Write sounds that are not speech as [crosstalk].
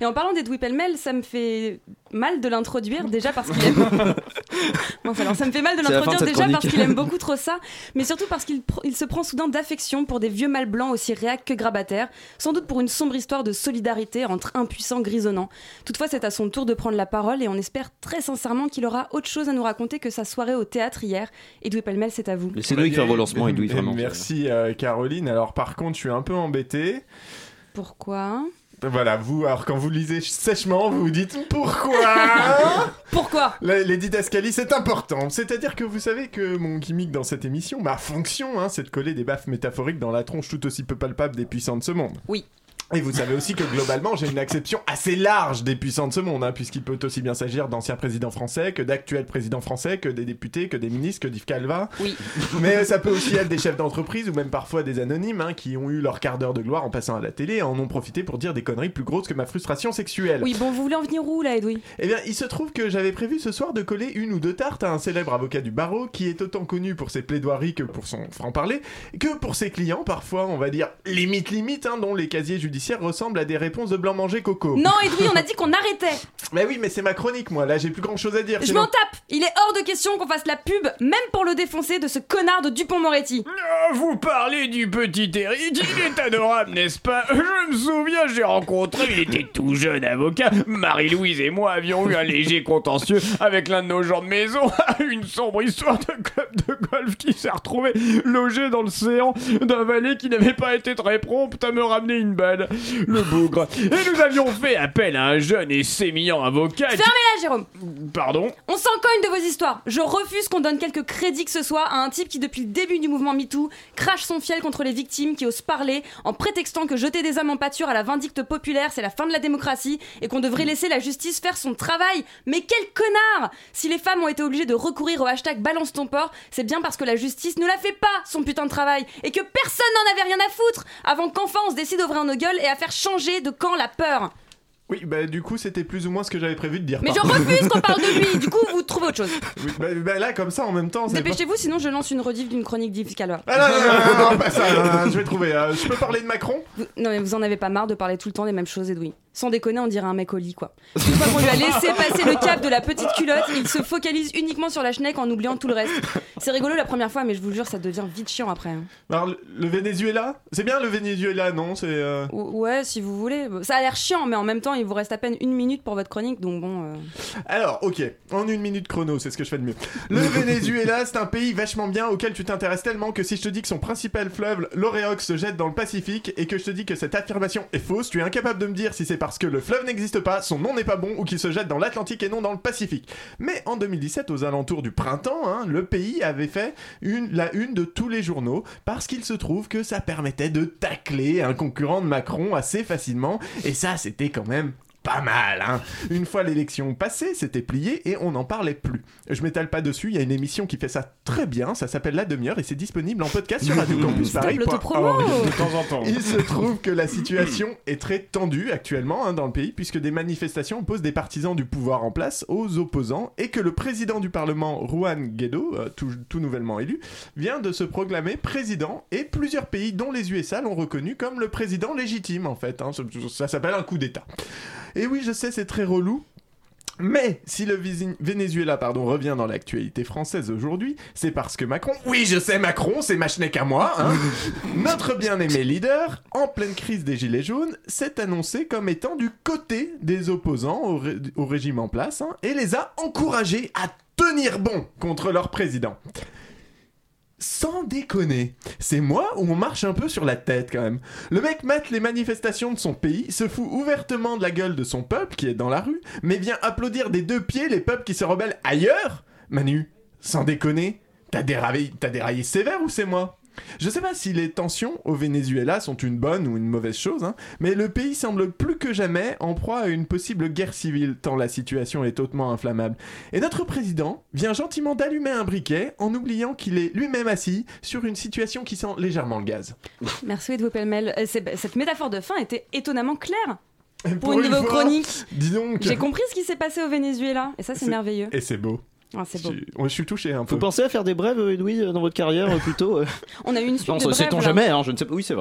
Et en parlant d'Edoui Pellemel, ça me fait mal de l'introduire déjà parce qu'il aime. [laughs] Alors, ça me fait mal de C'est l'introduire déjà chronique. parce qu'il aime beaucoup [laughs] trop ça, mais surtout parce qu'il pr- il se prend soudain d'affection pour des vieux mâles blancs aussi réacs que grabataires, sans doute pour une sombre histoire de solidarité entre impuissants grisonnants. Toutefois, c'est à son tour de prendre la parole et on espère très sincèrement qu'il aura autre chose à nous raconter que sa soirée au théâtre hier. Edoui Pellemel, c'est à vous. Laissez-nous faire vos lancements, Edoui, vraiment. Merci euh, Caroline. Alors par contre, je suis un peu embêté. Pourquoi? Voilà, vous, alors quand vous lisez sèchement, vous vous dites pourquoi [laughs] Pourquoi La- Les didascalies, c'est important. C'est-à-dire que vous savez que mon gimmick dans cette émission, ma fonction, hein, c'est de coller des baffes métaphoriques dans la tronche tout aussi peu palpable des puissants de ce monde. Oui. Et vous savez aussi que globalement, j'ai une acception assez large des puissants de ce monde, hein, puisqu'il peut aussi bien s'agir d'anciens présidents français, que d'actuels présidents français, que des députés, que des ministres, que d'Yves Calva. Oui. [laughs] Mais ça peut aussi être des chefs d'entreprise ou même parfois des anonymes hein, qui ont eu leur quart d'heure de gloire en passant à la télé et en ont profité pour dire des conneries plus grosses que ma frustration sexuelle. Oui, bon, vous voulez en venir où là, Edoui? Eh bien, il se trouve que j'avais prévu ce soir de coller une ou deux tartes à un célèbre avocat du barreau qui est autant connu pour ses plaidoiries que pour son franc-parler, que pour ses clients, parfois, on va dire, limite limite, hein, dont les casiers judiciaires ressemblent à des réponses de blanc-manger coco. Non, [laughs] Edoui, on a dit qu'on arrêtait. Mais oui, mais c'est ma chronique, moi, là, j'ai plus grand chose à dire. Je m'en tape. Il est hors de question qu'on fasse la pub, même pour le défoncer de ce connard de Dupont-Moretti. Ah, Vous parlez du petit Eric, il est adorable, n'est-ce pas? Je me souviens, j'ai rencontré, il était tout jeune avocat. Marie-Louise et moi avions eu un léger contentieux avec l'un de nos gens de maison. [laughs] Une sombre histoire de club de golf qui s'est retrouvé logé dans le séant d'un valet qui n'avait pas été très prompt à me ramener une balle. Le bougre. Et nous avions fait appel à un jeune et sémillant avocat. Fermez-la, Jérôme Pardon? On s'en cogne de vos histoires Je refuse qu'on donne quelques crédits que ce soit à un type qui, depuis le début du mouvement MeToo, crache son fiel contre les victimes qui osent parler en prétextant que jeter des hommes en pâture à la vindicte populaire, c'est la fin de la démocratie et qu'on devrait laisser la justice faire son travail. Mais quel connard Si les femmes ont été obligées de recourir au hashtag balance ton porc, c'est bien parce que la justice ne la fait pas, son putain de travail, et que personne n'en avait rien à foutre avant qu'enfin on se décide d'ouvrir nos gueules et à faire changer de camp la peur. Oui, bah du coup, c'était plus ou moins ce que j'avais prévu de dire. Mais je refuse qu'on parle de lui, du coup vous autre chose. [laughs] Oui, bah, bah, là, comme ça, en même temps, c'est pas- Dépêchez-vous, sinon je lance une rediff d'une chronique d'Yves Calva. Ah non, non, non, non, [laughs] pas ça, je vais trouver. euh, je peux parler de Macron? Vous- Non mais vous en avez pas marre de parler tout le temps des mêmes choses, Edoui? Sans déconner, on dirait un mec au lit, quoi. Une fois qu'on lui a laissé passer le cap de la petite culotte, il se focalise uniquement sur la schneck en oubliant tout le reste. C'est rigolo la première fois, mais je vous jure, ça devient vite chiant après. hein. Alors, le, le Venezuela C'est bien le Venezuela, non? C'est. euh, Ou- Ouais, si vous voulez. Ça a l'air chiant, mais en même temps, il vous reste à peine une minute pour votre chronique, donc bon. euh. Alors, ok, en une minute chrono, c'est ce que je fais de mieux. Le [laughs] Venezuela, c'est un pays vachement bien auquel tu t'intéresses tellement que si je te dis que son principal fleuve, l'Oréox, se jette dans le Pacifique et que je te dis que cette affirmation est fausse, tu es incapable de me dire si c'est parce que le fleuve n'existe pas, son nom n'est pas bon ou qu'il se jette dans l'Atlantique et non dans le Pacifique. Mais en 2017, aux alentours du printemps, hein, le pays avait fait la une de tous les journaux parce qu'il se trouve que ça permettait de tacler un concurrent de Macron assez facilement et ça, c'était quand même pas mal, hein. Une fois l'élection passée, c'était plié et on n'en parlait plus. Je m'étale pas dessus, il y a une émission qui fait ça très bien, ça s'appelle La Demi-heure et c'est disponible en podcast sur Radio Campus Paris. l'autopromo De temps en temps. Il se trouve que la situation est très tendue actuellement hein, dans le pays puisque des manifestations opposent des partisans du pouvoir en place aux opposants et que le président du Parlement, Juan Guaido, euh, tout, tout nouvellement élu, vient de se proclamer président et plusieurs pays, dont les USA, l'ont reconnu comme le président légitime en fait. hein. Ça, ça s'appelle un coup d'État. Et oui, je sais, c'est très relou. Mais si le Venezuela pardon, revient dans l'actualité française aujourd'hui, c'est parce que Macron, oui je sais Macron, c'est ma à moi, hein, [laughs] notre bien-aimé leader, en pleine crise des Gilets jaunes, s'est annoncé comme étant du côté des opposants au, ré- au régime en place hein, et les a encouragés à tenir bon contre leur président. Sans déconner, c'est moi ou on marche un peu sur la tête quand même. Le mec mate les manifestations de son pays, se fout ouvertement de la gueule de son peuple qui est dans la rue, mais vient applaudir des deux pieds les peuples qui se rebellent ailleurs Manu, sans déconner, t'as déraillé, t'as déraillé sévère ou c'est moi? Je sais pas si les tensions au Venezuela sont une bonne ou une mauvaise chose, hein, mais le pays semble plus que jamais en proie à une possible guerre civile, tant la situation est hautement inflammable. Et notre président vient gentiment d'allumer un briquet en oubliant qu'il est lui-même assis sur une situation qui sent légèrement le gaz. Merci Edouard Pellemel. Euh, c'est- Cette métaphore de fin était étonnamment claire [laughs] pour une de vos fois, chroniques. Dis donc. J'ai compris ce qui s'est passé au Venezuela, et ça C'est- merveilleux. Et c'est beau. Ah, c'est beau. Je, suis- touché un peu. Vous pensez à faire des brèves, Edoui, dans votre carrière, euh, plutôt euh [laughs] On a eu une suite Non, de brèves, sait-on jamais, hein, je ne sais pas. Oui, c'est vrai.